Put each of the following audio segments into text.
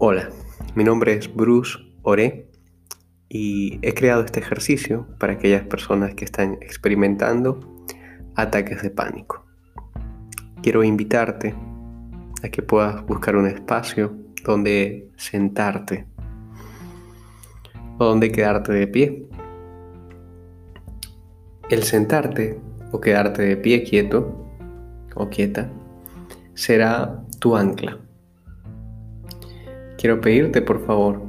Hola, mi nombre es Bruce Ore y he creado este ejercicio para aquellas personas que están experimentando ataques de pánico. Quiero invitarte a que puedas buscar un espacio donde sentarte o donde quedarte de pie. El sentarte o quedarte de pie quieto o quieta será tu ancla. Quiero pedirte por favor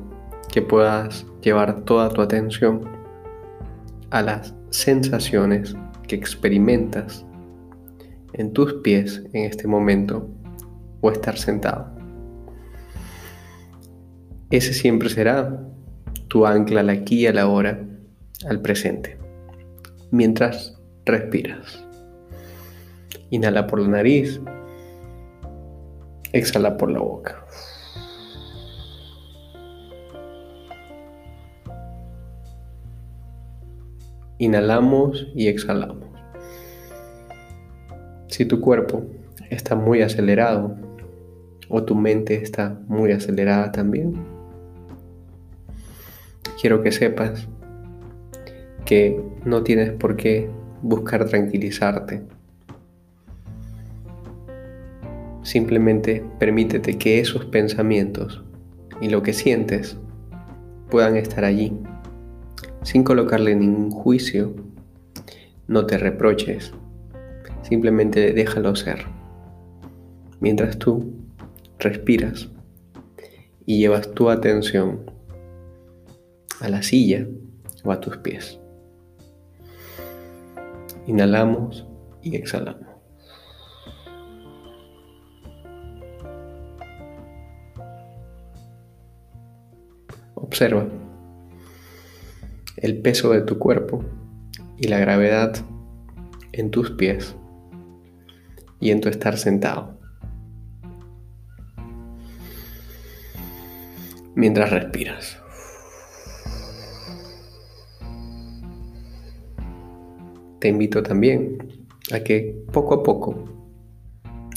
que puedas llevar toda tu atención a las sensaciones que experimentas en tus pies en este momento o estar sentado. Ese siempre será tu ancla al aquí y a la hora, al presente, mientras respiras. Inhala por la nariz, exhala por la boca. Inhalamos y exhalamos. Si tu cuerpo está muy acelerado o tu mente está muy acelerada también, quiero que sepas que no tienes por qué buscar tranquilizarte. Simplemente permítete que esos pensamientos y lo que sientes puedan estar allí, sin colocarle ningún juicio. No te reproches, simplemente déjalo ser. Mientras tú respiras y llevas tu atención a la silla o a tus pies. Inhalamos y exhalamos. Observa el peso de tu cuerpo y la gravedad en tus pies y en tu estar sentado. Mientras respiras. te invito también a que poco a poco,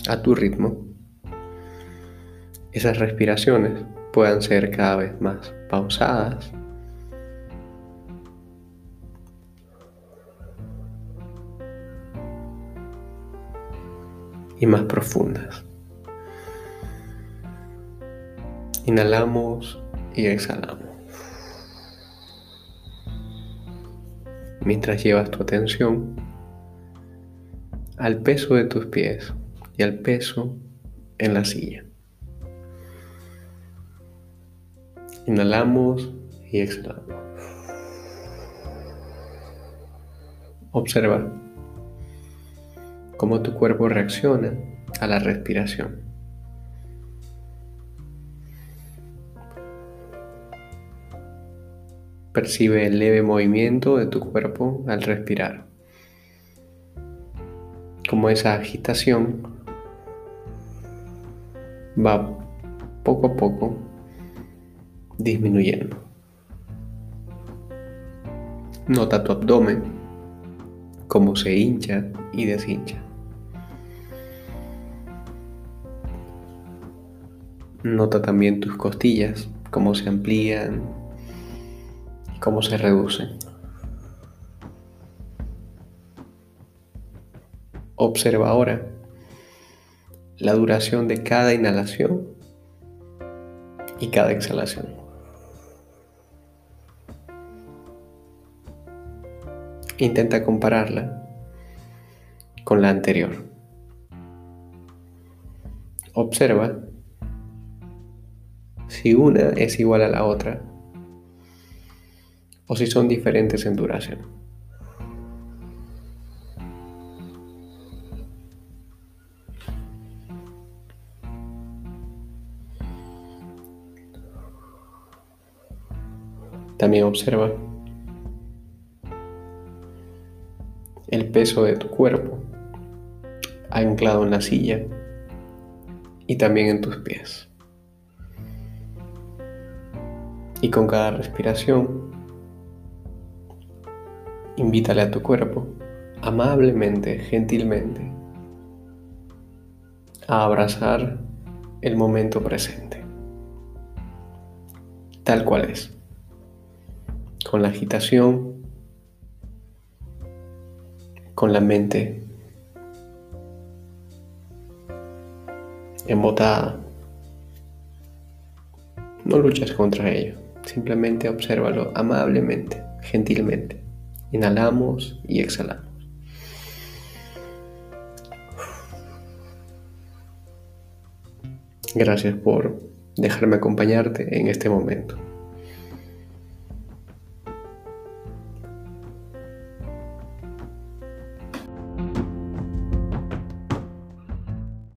a tu ritmo, esas respiraciones puedan ser cada vez más pausadas. Y más profundas. Inhalamos y exhalamos. mientras llevas tu atención al peso de tus pies y al peso en la silla. Inhalamos y exhalamos. Observa cómo tu cuerpo reacciona a la respiración. Percibe el leve movimiento de tu cuerpo al respirar. Como esa agitación va poco a poco disminuyendo. Nota tu abdomen, cómo se hincha y deshincha. Nota también tus costillas, cómo se amplían cómo se reducen. Observa ahora la duración de cada inhalación y cada exhalación. Intenta compararla con la anterior. Observa si una es igual a la otra o si son diferentes en duración. También observa el peso de tu cuerpo anclado en la silla y también en tus pies. Y con cada respiración Invítale a tu cuerpo, amablemente, gentilmente, a abrazar el momento presente. tal cual es, con la agitación, con la mente embotada. No luchas contra ello, simplemente obsérvalo amablemente, gentilmente. Inhalamos y exhalamos. Gracias por dejarme acompañarte en este momento.